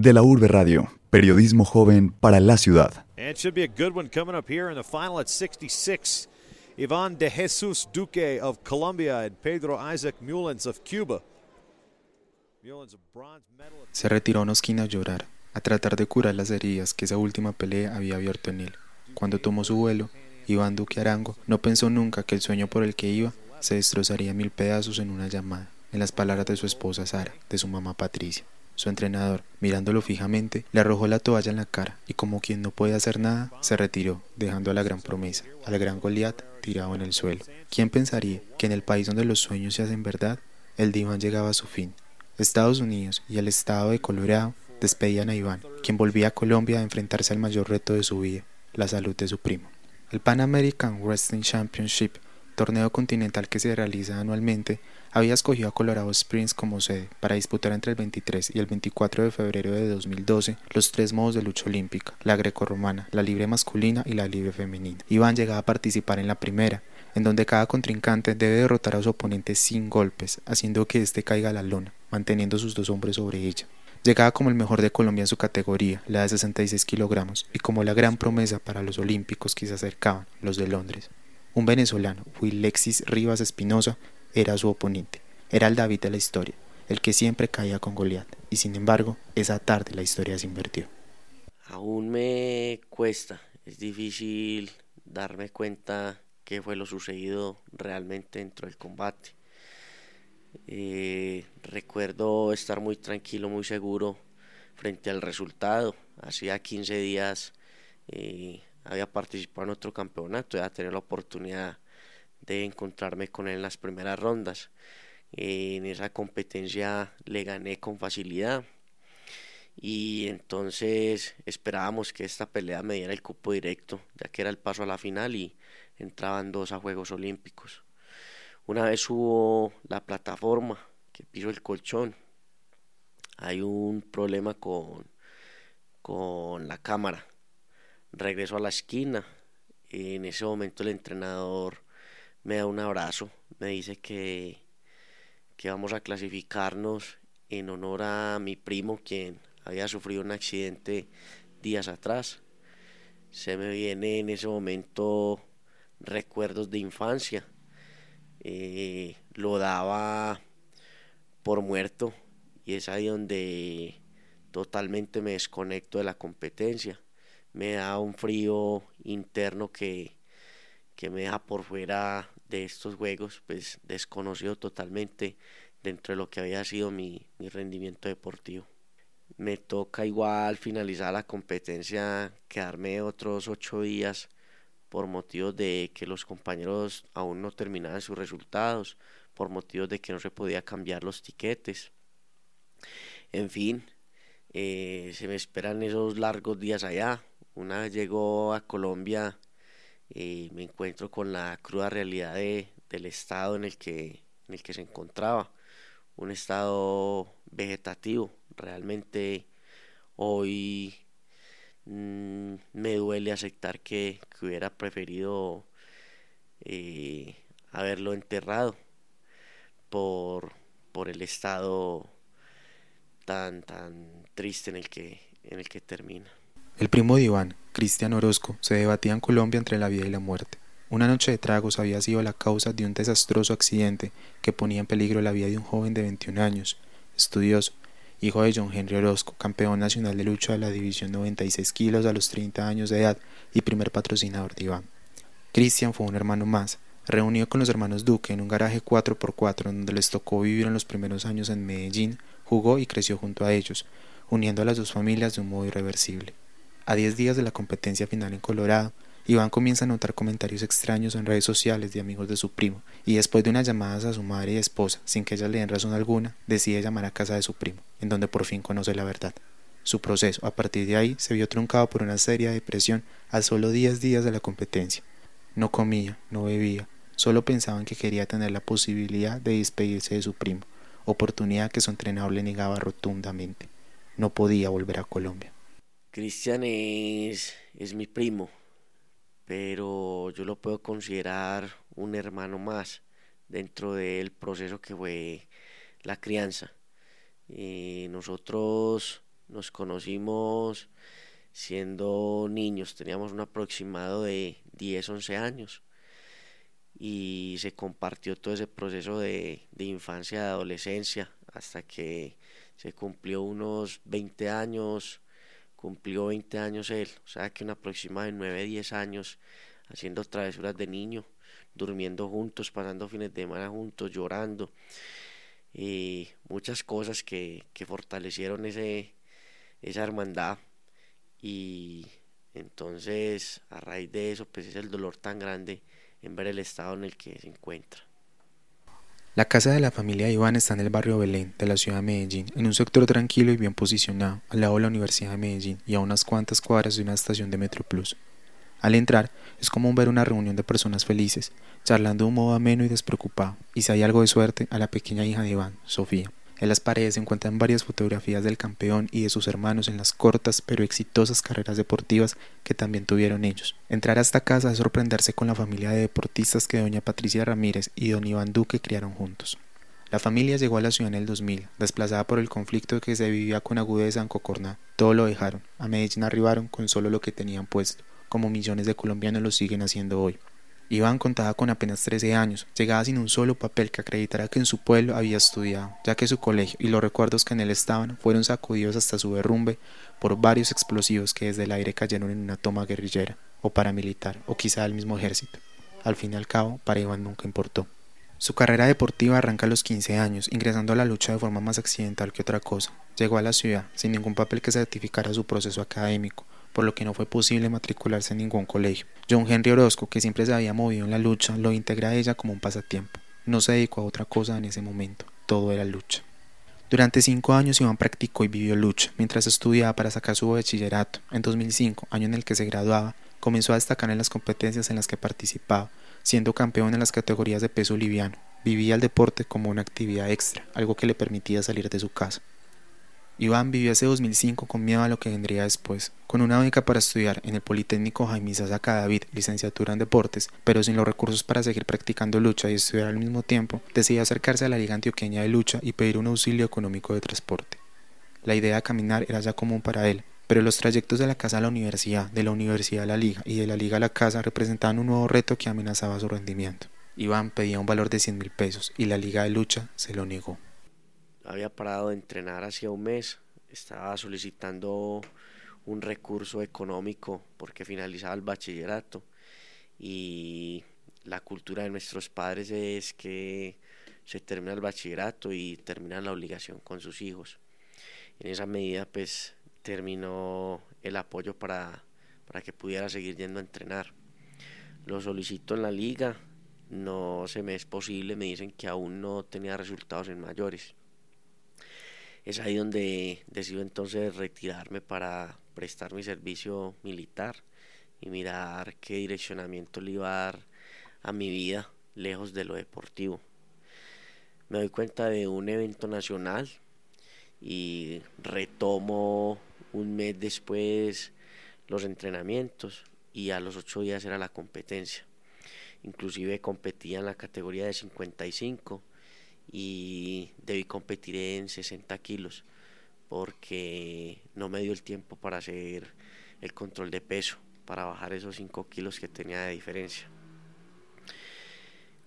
De la Urbe Radio, periodismo joven para la ciudad. And it should be a good one coming up here in the final at 66. Iván de Jesus Duque of Colombia and Pedro Isaac Mullins of Cuba. Se retiró a una esquina a llorar, a tratar de curar las heridas que esa última pelea había abierto en él. Cuando tomó su vuelo, Iván Duque Arango no pensó nunca que el sueño por el que iba se destrozaría en mil pedazos en una llamada, en las palabras de su esposa Sara, de su mamá Patricia. Su entrenador, mirándolo fijamente, le arrojó la toalla en la cara y como quien no puede hacer nada, se retiró, dejando a la gran promesa, al gran Goliat, tirado en el suelo. ¿Quién pensaría que en el país donde los sueños se hacen verdad, el diván llegaba a su fin? Estados Unidos y el estado de Colorado despedían a Iván, quien volvía a Colombia a enfrentarse al mayor reto de su vida, la salud de su primo. El Pan American Wrestling Championship, torneo continental que se realiza anualmente, había escogido a Colorado Springs como sede para disputar entre el 23 y el 24 de febrero de 2012 los tres modos de lucha olímpica, la grecorromana, la libre masculina y la libre femenina. Iván llegaba a participar en la primera, en donde cada contrincante debe derrotar a su oponente sin golpes, haciendo que éste caiga a la lona, manteniendo sus dos hombres sobre ella. Llegaba como el mejor de Colombia en su categoría, la de 66 kilogramos, y como la gran promesa para los olímpicos que se acercaban, los de Londres. Un venezolano, Lexis Rivas Espinosa, era su oponente. Era el David de la historia, el que siempre caía con Goliat, y sin embargo, esa tarde la historia se invirtió. Aún me cuesta, es difícil darme cuenta qué fue lo sucedido realmente dentro del combate. Eh, recuerdo estar muy tranquilo, muy seguro frente al resultado. Hacía 15 días eh, había participado en otro campeonato, ya tener la oportunidad de encontrarme con él en las primeras rondas. en esa competencia le gané con facilidad y entonces esperábamos que esta pelea me diera el cupo directo, ya que era el paso a la final y entraban dos a Juegos Olímpicos. Una vez hubo la plataforma que piso el colchón, hay un problema con, con la cámara. Regreso a la esquina, en ese momento el entrenador me da un abrazo, me dice que, que vamos a clasificarnos en honor a mi primo quien había sufrido un accidente días atrás. Se me viene en ese momento recuerdos de infancia. Eh, lo daba por muerto y es ahí donde totalmente me desconecto de la competencia. Me da un frío interno que, que me deja por fuera de estos juegos, pues desconocido totalmente dentro de lo que había sido mi, mi rendimiento deportivo. Me toca igual finalizar la competencia, quedarme otros ocho días por motivos de que los compañeros aún no terminaban sus resultados, por motivos de que no se podía cambiar los tiquetes. En fin, eh, se me esperan esos largos días allá. Una vez llegó a Colombia y me encuentro con la cruda realidad de, del estado en el, que, en el que se encontraba, un estado vegetativo. Realmente hoy mm, me duele aceptar que, que hubiera preferido eh, haberlo enterrado por, por el estado tan tan triste en el que en el que termina. El primo de Iván, Cristian Orozco, se debatía en Colombia entre la vida y la muerte. Una noche de tragos había sido la causa de un desastroso accidente que ponía en peligro la vida de un joven de 21 años, estudioso, hijo de John Henry Orozco, campeón nacional de lucha de la división 96 kilos a los 30 años de edad y primer patrocinador de Iván. Cristian fue un hermano más, reunido con los hermanos Duque en un garaje 4x4 donde les tocó vivir en los primeros años en Medellín, jugó y creció junto a ellos, uniendo a las dos familias de un modo irreversible. A 10 días de la competencia final en Colorado, Iván comienza a notar comentarios extraños en redes sociales de amigos de su primo, y después de unas llamadas a su madre y esposa, sin que ella le den razón alguna, decide llamar a casa de su primo, en donde por fin conoce la verdad. Su proceso, a partir de ahí, se vio truncado por una seria depresión a solo 10 días de la competencia. No comía, no bebía, solo pensaba en que quería tener la posibilidad de despedirse de su primo, oportunidad que su entrenador le negaba rotundamente. No podía volver a Colombia. Cristian es, es mi primo, pero yo lo puedo considerar un hermano más dentro del proceso que fue la crianza. Eh, nosotros Nos conocimos siendo niños, teníamos un aproximado de 10, 11 años y se compartió todo ese proceso de, de infancia, de adolescencia, hasta que se cumplió unos 20 años, cumplió 20 años él, o sea que un aproximado de 9, 10 años haciendo travesuras de niño, durmiendo juntos, pasando fines de semana juntos, llorando, y muchas cosas que, que fortalecieron ese, esa hermandad y entonces a raíz de eso pues es el dolor tan grande en ver el estado en el que se encuentra. La casa de la familia Iván está en el barrio Belén de la ciudad de Medellín, en un sector tranquilo y bien posicionado, al lado de la Universidad de Medellín y a unas cuantas cuadras de una estación de Metro Plus. Al entrar, es como ver una reunión de personas felices, charlando de un modo ameno y despreocupado, y si hay algo de suerte, a la pequeña hija de Iván, Sofía. En las paredes se encuentran varias fotografías del campeón y de sus hermanos en las cortas pero exitosas carreras deportivas que también tuvieron ellos. Entrar a esta casa es sorprenderse con la familia de deportistas que doña Patricia Ramírez y don Iván Duque criaron juntos. La familia llegó a la ciudad en el 2000, desplazada por el conflicto que se vivía con agudeza en Cocorná. Todo lo dejaron. A Medellín arribaron con solo lo que tenían puesto, como millones de colombianos lo siguen haciendo hoy. Iván contaba con apenas 13 años, llegaba sin un solo papel que acreditara que en su pueblo había estudiado, ya que su colegio y los recuerdos que en él estaban fueron sacudidos hasta su derrumbe por varios explosivos que desde el aire cayeron en una toma guerrillera, o paramilitar, o quizá del mismo ejército. Al fin y al cabo, para Iván nunca importó. Su carrera deportiva arranca a los 15 años, ingresando a la lucha de forma más accidental que otra cosa. Llegó a la ciudad sin ningún papel que certificara su proceso académico, por lo que no fue posible matricularse en ningún colegio. John Henry Orozco, que siempre se había movido en la lucha, lo integra a ella como un pasatiempo. No se dedicó a otra cosa en ese momento, todo era lucha. Durante cinco años Iván practicó y vivió lucha, mientras estudiaba para sacar su bachillerato. En 2005, año en el que se graduaba, comenzó a destacar en las competencias en las que participaba, siendo campeón en las categorías de peso liviano. Vivía el deporte como una actividad extra, algo que le permitía salir de su casa. Iván vivió ese 2005 con miedo a lo que vendría después, con una beca para estudiar en el Politécnico Jaime Sasa David, licenciatura en deportes, pero sin los recursos para seguir practicando lucha y estudiar al mismo tiempo, decidió acercarse a la Liga Antioqueña de Lucha y pedir un auxilio económico de transporte. La idea de caminar era ya común para él, pero los trayectos de la casa a la universidad, de la universidad a la liga y de la liga a la casa representaban un nuevo reto que amenazaba su rendimiento. Iván pedía un valor de 100 mil pesos y la liga de lucha se lo negó había parado de entrenar hacía un mes, estaba solicitando un recurso económico porque finalizaba el bachillerato y la cultura de nuestros padres es que se termina el bachillerato y terminan la obligación con sus hijos. En esa medida pues terminó el apoyo para, para que pudiera seguir yendo a entrenar. Lo solicito en la liga, no se me es posible, me dicen que aún no tenía resultados en mayores. Es ahí donde decido entonces retirarme para prestar mi servicio militar y mirar qué direccionamiento le iba a dar a mi vida lejos de lo deportivo. Me doy cuenta de un evento nacional y retomo un mes después los entrenamientos y a los ocho días era la competencia. Inclusive competía en la categoría de 55 y debí competir en 60 kilos porque no me dio el tiempo para hacer el control de peso, para bajar esos 5 kilos que tenía de diferencia.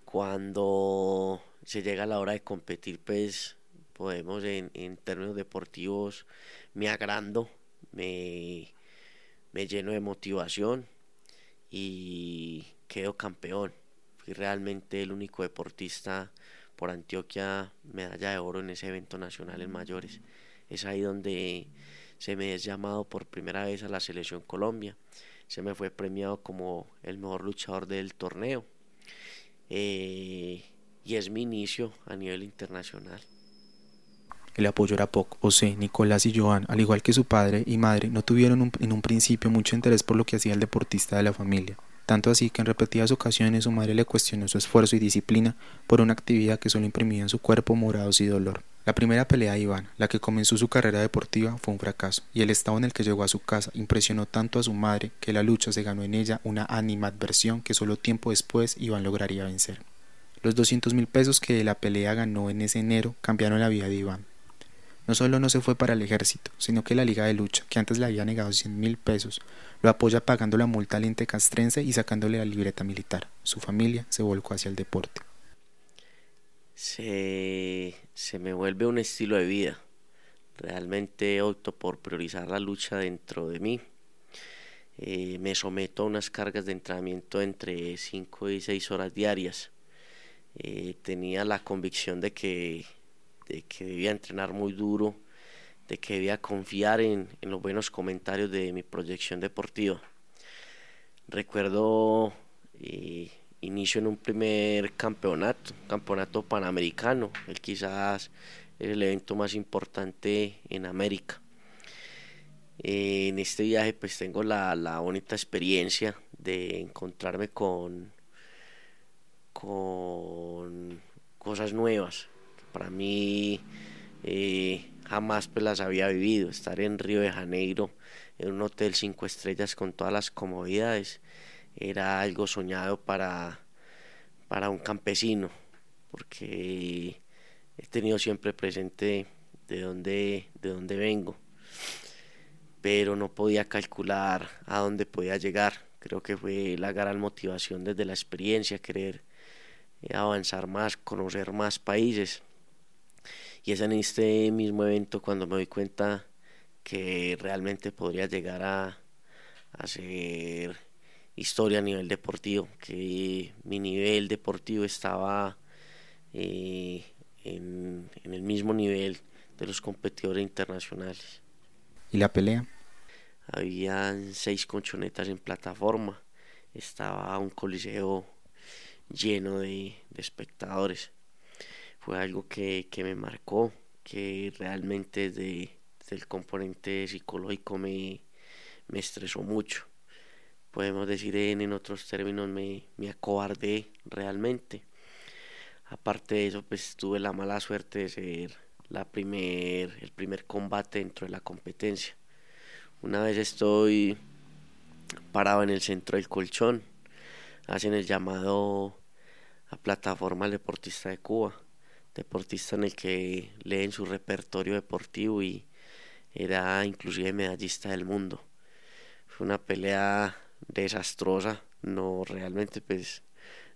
Cuando se llega la hora de competir, pues podemos en, términos deportivos me agrando, me, me lleno de motivación y quedo campeón. Fui realmente el único deportista por Antioquia medalla de oro en ese evento nacional en mayores. Es ahí donde se me es llamado por primera vez a la selección Colombia. Se me fue premiado como el mejor luchador del torneo. Eh, y es mi inicio a nivel internacional. El apoyo era poco. José, Nicolás y Joan, al igual que su padre y madre, no tuvieron en un principio mucho interés por lo que hacía el deportista de la familia tanto así que en repetidas ocasiones su madre le cuestionó su esfuerzo y disciplina por una actividad que solo imprimía en su cuerpo morados y dolor. La primera pelea de Iván, la que comenzó su carrera deportiva, fue un fracaso, y el estado en el que llegó a su casa impresionó tanto a su madre que la lucha se ganó en ella una animadversión que solo tiempo después Iván lograría vencer. Los 200 mil pesos que de la pelea ganó en ese enero cambiaron la vida de Iván. No solo no se fue para el ejército, sino que la Liga de Lucha, que antes le había negado 100 mil pesos, lo apoya pagando la multa al ente castrense y sacándole la libreta militar. Su familia se volcó hacia el deporte. Se, me vuelve un estilo de vida. Realmente opto por priorizar la lucha dentro de mí. Eh, me someto a unas cargas de entrenamiento entre 5 y 6 horas diarias. Eh, tenía la convicción de que de que debía entrenar muy duro, de que debía confiar en, los buenos comentarios de mi proyección deportiva. Recuerdo eh, inicio en un primer campeonato, campeonato panamericano, el quizás el evento más importante en América. Eh, en este viaje pues tengo la, la bonita experiencia de encontrarme con, con cosas nuevas, para mí eh, jamás pues las había vivido. Estar en Río de Janeiro, en un hotel cinco estrellas con todas las comodidades, era algo soñado para, para un campesino, porque he tenido siempre presente de dónde, de dónde vengo, pero no podía calcular a dónde podía llegar. Creo que fue la gran motivación desde la experiencia, querer eh, avanzar más, conocer más países. Y es en este mismo evento cuando me doy cuenta que realmente podría llegar a, hacer historia a nivel deportivo, que mi nivel deportivo estaba eh, en, en el mismo nivel de los competidores internacionales. ¿Y la pelea? Habían seis conchonetas en plataforma, estaba un coliseo lleno de, de espectadores fue algo que, me marcó, que realmente desde, el componente psicológico me, estresó mucho. Podemos decir en, otros términos, me, me acobardé realmente. Aparte de eso, pues tuve la mala suerte de ser la primer, el primer combate dentro de la competencia. Una vez estoy parado en el centro del colchón, hacen el llamado a plataforma deportista de Cuba deportista en el que leen su repertorio deportivo y era inclusive medallista del mundo. Fue una pelea desastrosa, no realmente pues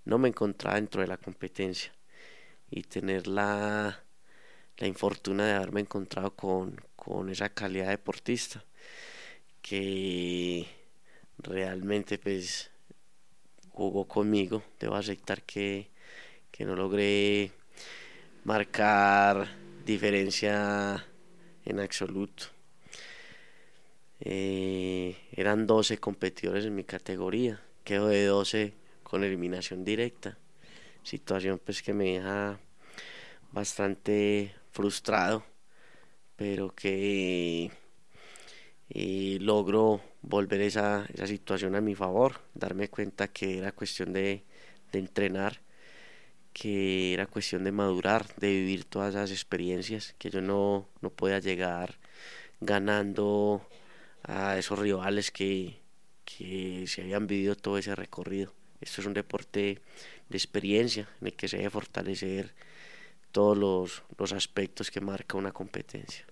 no me encontraba dentro de la competencia y tener la, la infortuna de haberme encontrado con, con esa calidad deportista que realmente pues jugó conmigo, debo aceptar que, que no logré marcar diferencia en absoluto. Eh, eran 12 competidores en mi categoría, quedo de 12 con eliminación directa. Situación pues que me deja bastante frustrado, pero que eh, logro volver esa, esa situación a mi favor, darme cuenta que era cuestión de, de entrenar que era cuestión de madurar, de vivir todas esas experiencias, que yo no, no podía llegar ganando a esos rivales que, que se habían vivido todo ese recorrido. Esto es un deporte de experiencia en el que se debe fortalecer todos los, los aspectos que marca una competencia.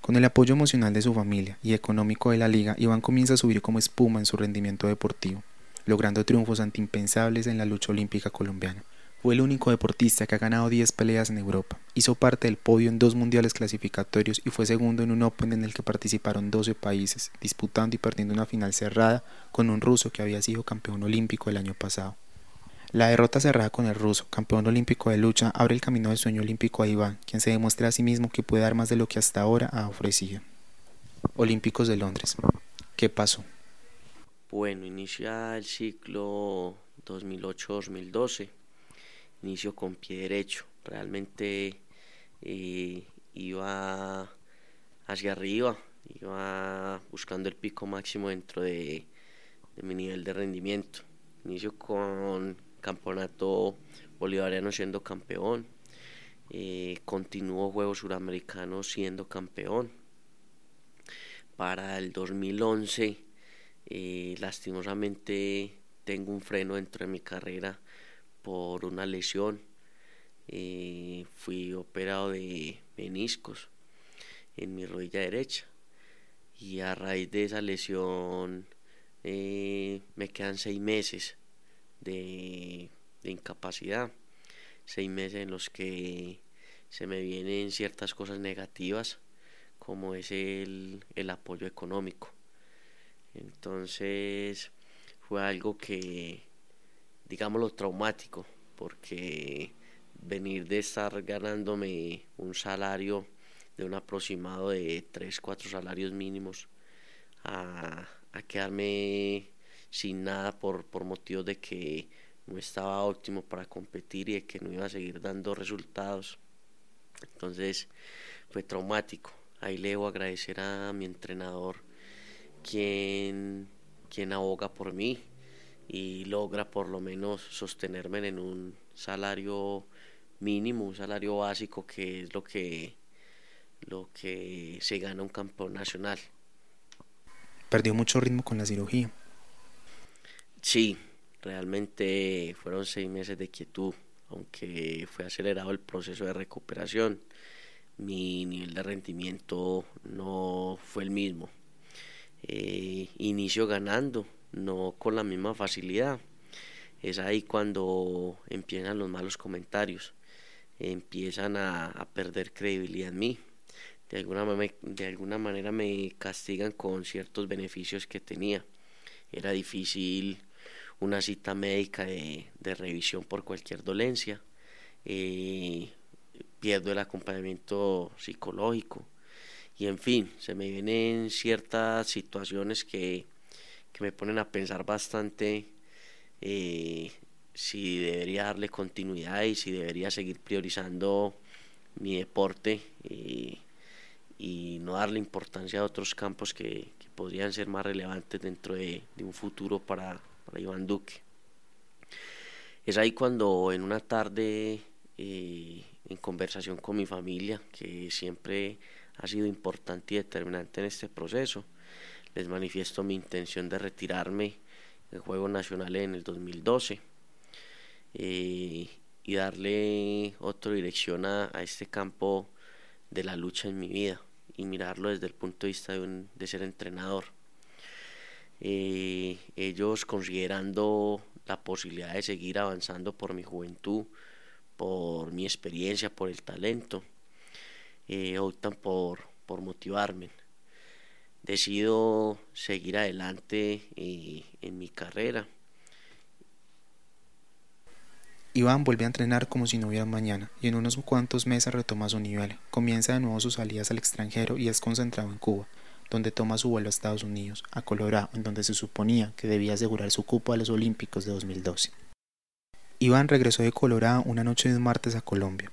Con el apoyo emocional de su familia y económico de la liga, Iván comienza a subir como espuma en su rendimiento deportivo logrando triunfos antimpensables en la lucha olímpica colombiana. Fue el único deportista que ha ganado 10 peleas en Europa. Hizo parte del podio en dos mundiales clasificatorios y fue segundo en un Open en el que participaron 12 países, disputando y perdiendo una final cerrada con un ruso que había sido campeón olímpico el año pasado. La derrota cerrada con el ruso, campeón olímpico de lucha, abre el camino del sueño olímpico a Iván, quien se demuestra a sí mismo que puede dar más de lo que hasta ahora ha ofrecido. Olímpicos de Londres. ¿Qué pasó? Bueno, inicia el ciclo 2008-2012. Inicio con pie derecho. Realmente eh, iba hacia arriba, iba buscando el pico máximo dentro de, mi nivel de rendimiento. Inicio con campeonato bolivariano siendo campeón. Eh, continuó Juegos Suramericanos siendo campeón. Para el 2011 lastimosamente tengo un freno dentro de mi carrera por una lesión fui operado de meniscos en mi rodilla derecha y a raíz de esa lesión eh, me quedan seis meses de, incapacidad, seis meses en los que se me vienen ciertas cosas negativas como es el, el apoyo económico. Entonces fue algo que, digámoslo, traumático, porque venir de estar ganándome un salario de un aproximado de 3, 4 salarios mínimos a, quedarme sin nada por, por motivos de que no estaba óptimo para competir y de que no iba a seguir dando resultados. Entonces fue traumático. Ahí le debo agradecer a mi entrenador quien, quien aboga por mí y logra por lo menos sostenerme en un salario mínimo, un salario básico que es lo que, lo que se gana un campeón nacional. ¿Perdió mucho ritmo con la cirugía? Sí, realmente fueron seis meses de quietud, aunque fue acelerado el proceso de recuperación. Mi nivel de rendimiento no fue el mismo. Eh, inicio ganando, no con la misma facilidad. Es ahí cuando empiezan los malos comentarios empiezan a, perder credibilidad en mí. De alguna, de alguna manera me castigan con ciertos beneficios que tenía. Era difícil una cita médica de, revisión por cualquier dolencia. Eh, pierdo el acompañamiento psicológico. Y en fin, se me vienen ciertas situaciones que, que me ponen a pensar bastante eh, si debería darle continuidad y si debería seguir priorizando mi deporte y, no darle importancia a otros campos que, podrían ser más relevantes dentro de, un futuro para, Iván Duque. Es ahí cuando en una tarde, eh, en conversación con mi familia, que siempre ha sido importante y determinante en este proceso, les manifiesto mi intención de retirarme del Juego Nacional en el 2012 eh, y darle otra dirección a, este campo de la lucha en mi vida y mirarlo desde el punto de vista de, de ser entrenador. Eh, ellos considerando la posibilidad de seguir avanzando por mi juventud, por mi experiencia, por el talento, eh, optan por, por motivarme. Decido seguir adelante en mi carrera Iván vuelve a entrenar como si no hubiera mañana y en unos cuantos meses retoma su nivel. Comienza de nuevo sus salidas al extranjero y es concentrado en Cuba, donde toma su vuelo a Estados Unidos, a Colorado, en donde se suponía que debía asegurar su cupo a los Olímpicos de 2012. Iván regresó de Colorado una noche de un martes a Colombia.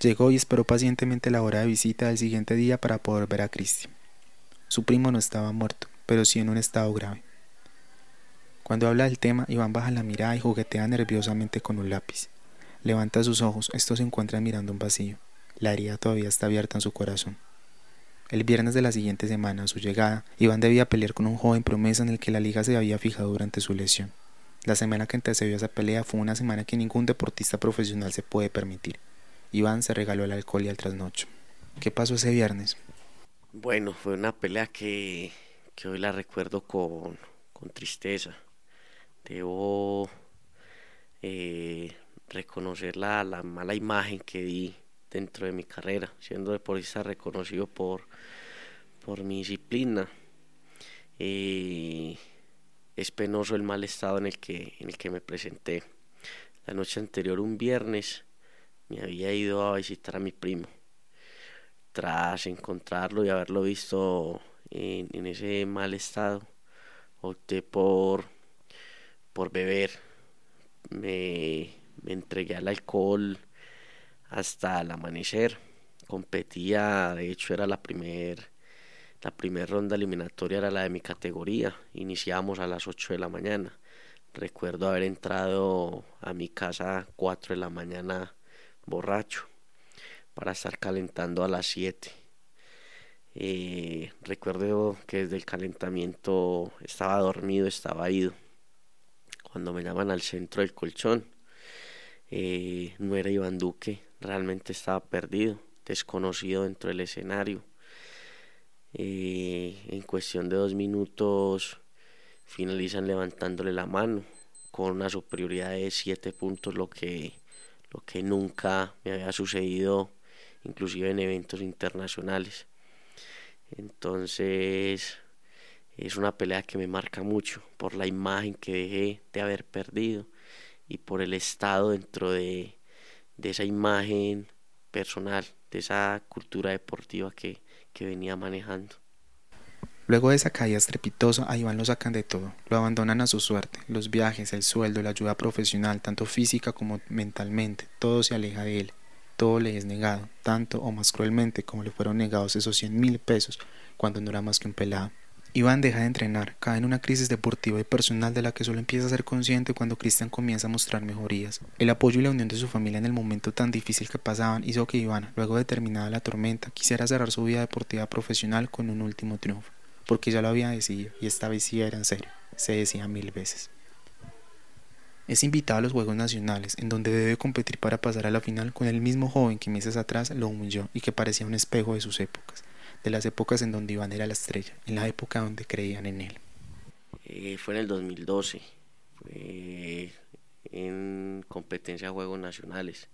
Llegó y esperó pacientemente la hora de visita del siguiente día para poder ver a Cristi. Su primo no estaba muerto, pero sí en un estado grave. Cuando habla del tema, Iván baja la mirada y juguetea nerviosamente con un lápiz. Levanta sus ojos, estos se encuentran mirando un vacío. La herida todavía está abierta en su corazón. El viernes de la siguiente semana, a su llegada, Iván debía pelear con un joven promesa en el que la liga se había fijado durante su lesión. La semana que antecedió esa pelea fue una semana que ningún deportista profesional se puede permitir. Iván se regaló el alcohol y el trasnocho. ¿Qué pasó ese viernes? Bueno, fue una pelea que, que hoy la recuerdo con, con tristeza debo eh, reconocer la, mala imagen que di dentro de mi carrera, siendo deportista reconocido por, por mi disciplina. Eh, es penoso el mal estado en el, que, en el que me presenté. La noche anterior, un viernes, me había ido a visitar a mi primo. Tras encontrarlo y haberlo visto en, ese mal estado, opté por por beber. Me, entregué al alcohol hasta el amanecer. Competía, de hecho era la primer la primera ronda eliminatoria era la de mi categoría. Iniciamos a las 8 de la mañana. Recuerdo haber entrado a mi casa a 4 de la mañana borracho para estar calentando a las 7. Eh, recuerdo que desde el calentamiento estaba dormido, estaba ido cuando me llaman al centro del colchón. eh, no era Iván Duque, realmente estaba perdido, desconocido dentro del escenario. Eh, en cuestión de dos minutos finalizan levantándole la mano con una superioridad de siete puntos, lo que, lo que nunca me había sucedido, inclusive en eventos internacionales. Entonces es una pelea que me marca mucho por la imagen que dejé de haber perdido y por el estado dentro de, de esa imagen personal, de esa cultura deportiva que, que venía manejando. Luego de esa caída estrepitosa, a Iván lo sacan de todo, lo abandonan a su suerte, los viajes, el sueldo, la ayuda profesional, tanto física como mentalmente, todo se aleja de él, todo le es negado, tanto o más cruelmente como le fueron negados esos cien mil pesos cuando no era más que un pelado. Iván deja de entrenar, cae en una crisis deportiva y personal de la que solo empieza a ser consciente cuando Cristian comienza a mostrar mejorías. El apoyo y la unión de su familia en el momento tan difícil que pasaban hizo que Iván, luego de terminada la tormenta, quisiera cerrar su vida deportiva profesional con un último triunfo, porque ya lo había decidido y esta vez sí era en serio, se decía mil veces. Es invitado a los Juegos Nacionales, en donde debe competir para pasar a la final con el mismo joven que meses atrás lo humilló y que parecía un espejo de sus épocas de las épocas en donde Iván era la estrella, en la época donde creían en él. Eh, fue en el 2012, fue en competencia de Juegos Nacionales,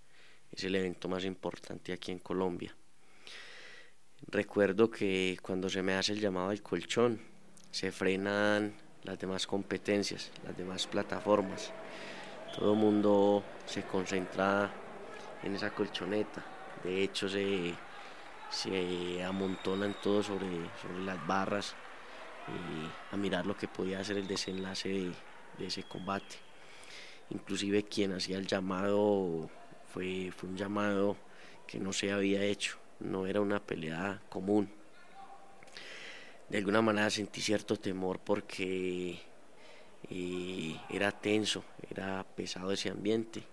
es el evento más importante aquí en Colombia. Recuerdo que cuando se me hace el llamado al colchón, se frenan las demás competencias, las demás plataformas. Todo el mundo se concentra en esa colchoneta. De hecho, se, se amontonan todos sobre, sobre las barras y a mirar lo que podía ser el desenlace de, ese combate. Inclusive quien hacía el llamado fue, fue un llamado que no se había hecho, no era una pelea común. De alguna manera sentí cierto temor porque eh, era tenso, era pesado ese ambiente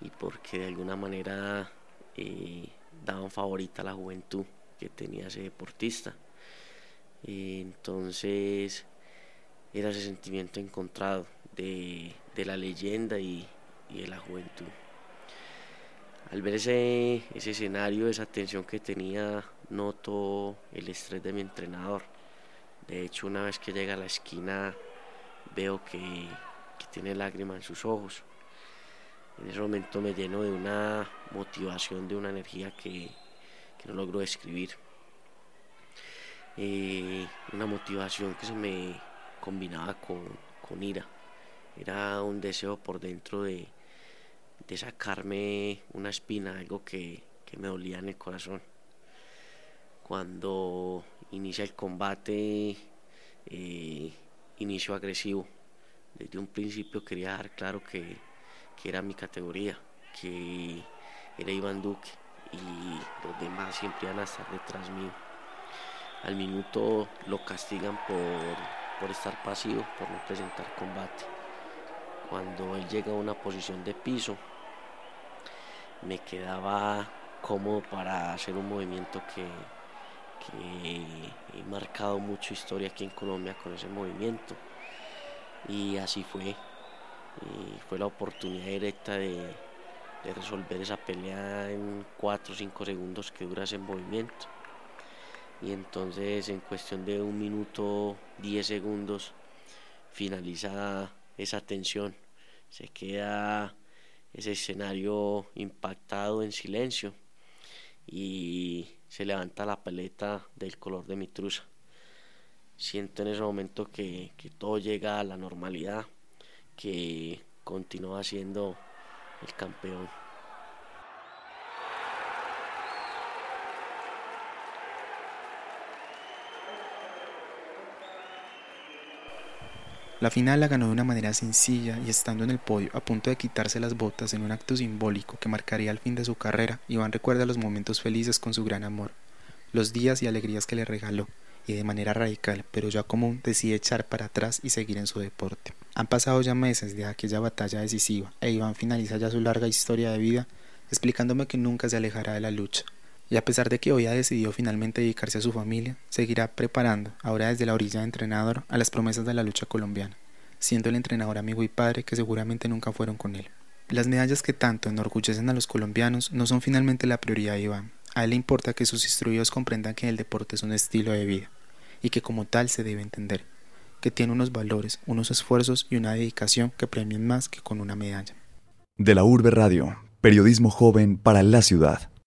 y porque de alguna manera eh, daban favorita a la juventud que tenía ese deportista. Y entonces era ese sentimiento encontrado de, la leyenda y, de la juventud. Al ver ese, ese escenario, esa tensión que tenía, noto el estrés de mi entrenador. De hecho, una vez que llega a la esquina, veo que, tiene lágrimas en sus ojos. En ese momento me lleno de una motivación, de una energía que, no logro describir. Eh, una motivación que se me combinaba con, ira. Era un deseo por dentro de, sacarme una espina, algo que, me dolía en el corazón. Cuando inicia el combate, eh, inicio agresivo. Desde un principio quería dar claro que, que era mi categoría, que era Iván Duque y los demás siempre iban a estar detrás mío. Al minuto lo castigan por, estar pasivo, por no presentar combate. Cuando él llega a una posición de piso, me quedaba cómodo para hacer un movimiento que, que he marcado mucho historia aquí en Colombia con ese movimiento. Y así fue, fue la oportunidad directa de, resolver esa pelea en 4 o 5 segundos que dura ese movimiento. Y entonces en cuestión de un minuto 10 segundos finaliza esa tensión. Se queda ese escenario impactado en silencio y se levanta la paleta del color de mi truza. Siento en ese momento que todo llega a la normalidad que continúa siendo el campeón. La final la ganó de una manera sencilla y estando en el podio a punto de quitarse las botas en un acto simbólico que marcaría el fin de su carrera, Iván recuerda los momentos felices con su gran amor, los días y alegrías que le regaló, y de manera radical, pero ya común, decide echar para atrás y seguir en su deporte. Han pasado ya meses de aquella batalla decisiva e Iván finaliza ya su larga historia de vida explicándome que nunca se alejará de la lucha. Y a pesar de que hoy ha decidido finalmente dedicarse a su familia, seguirá preparando, ahora desde la orilla de entrenador, a las promesas de la lucha colombiana, siendo el entrenador amigo y padre que seguramente nunca fueron con él. Las medallas que tanto enorgullecen a los colombianos no son finalmente la prioridad de Iván. A él le importa que sus instruidos comprendan que el deporte es un estilo de vida y que como tal se debe entender, que tiene unos valores, unos esfuerzos y una dedicación que premian más que con una medalla. De la Urbe Radio, periodismo joven para la ciudad.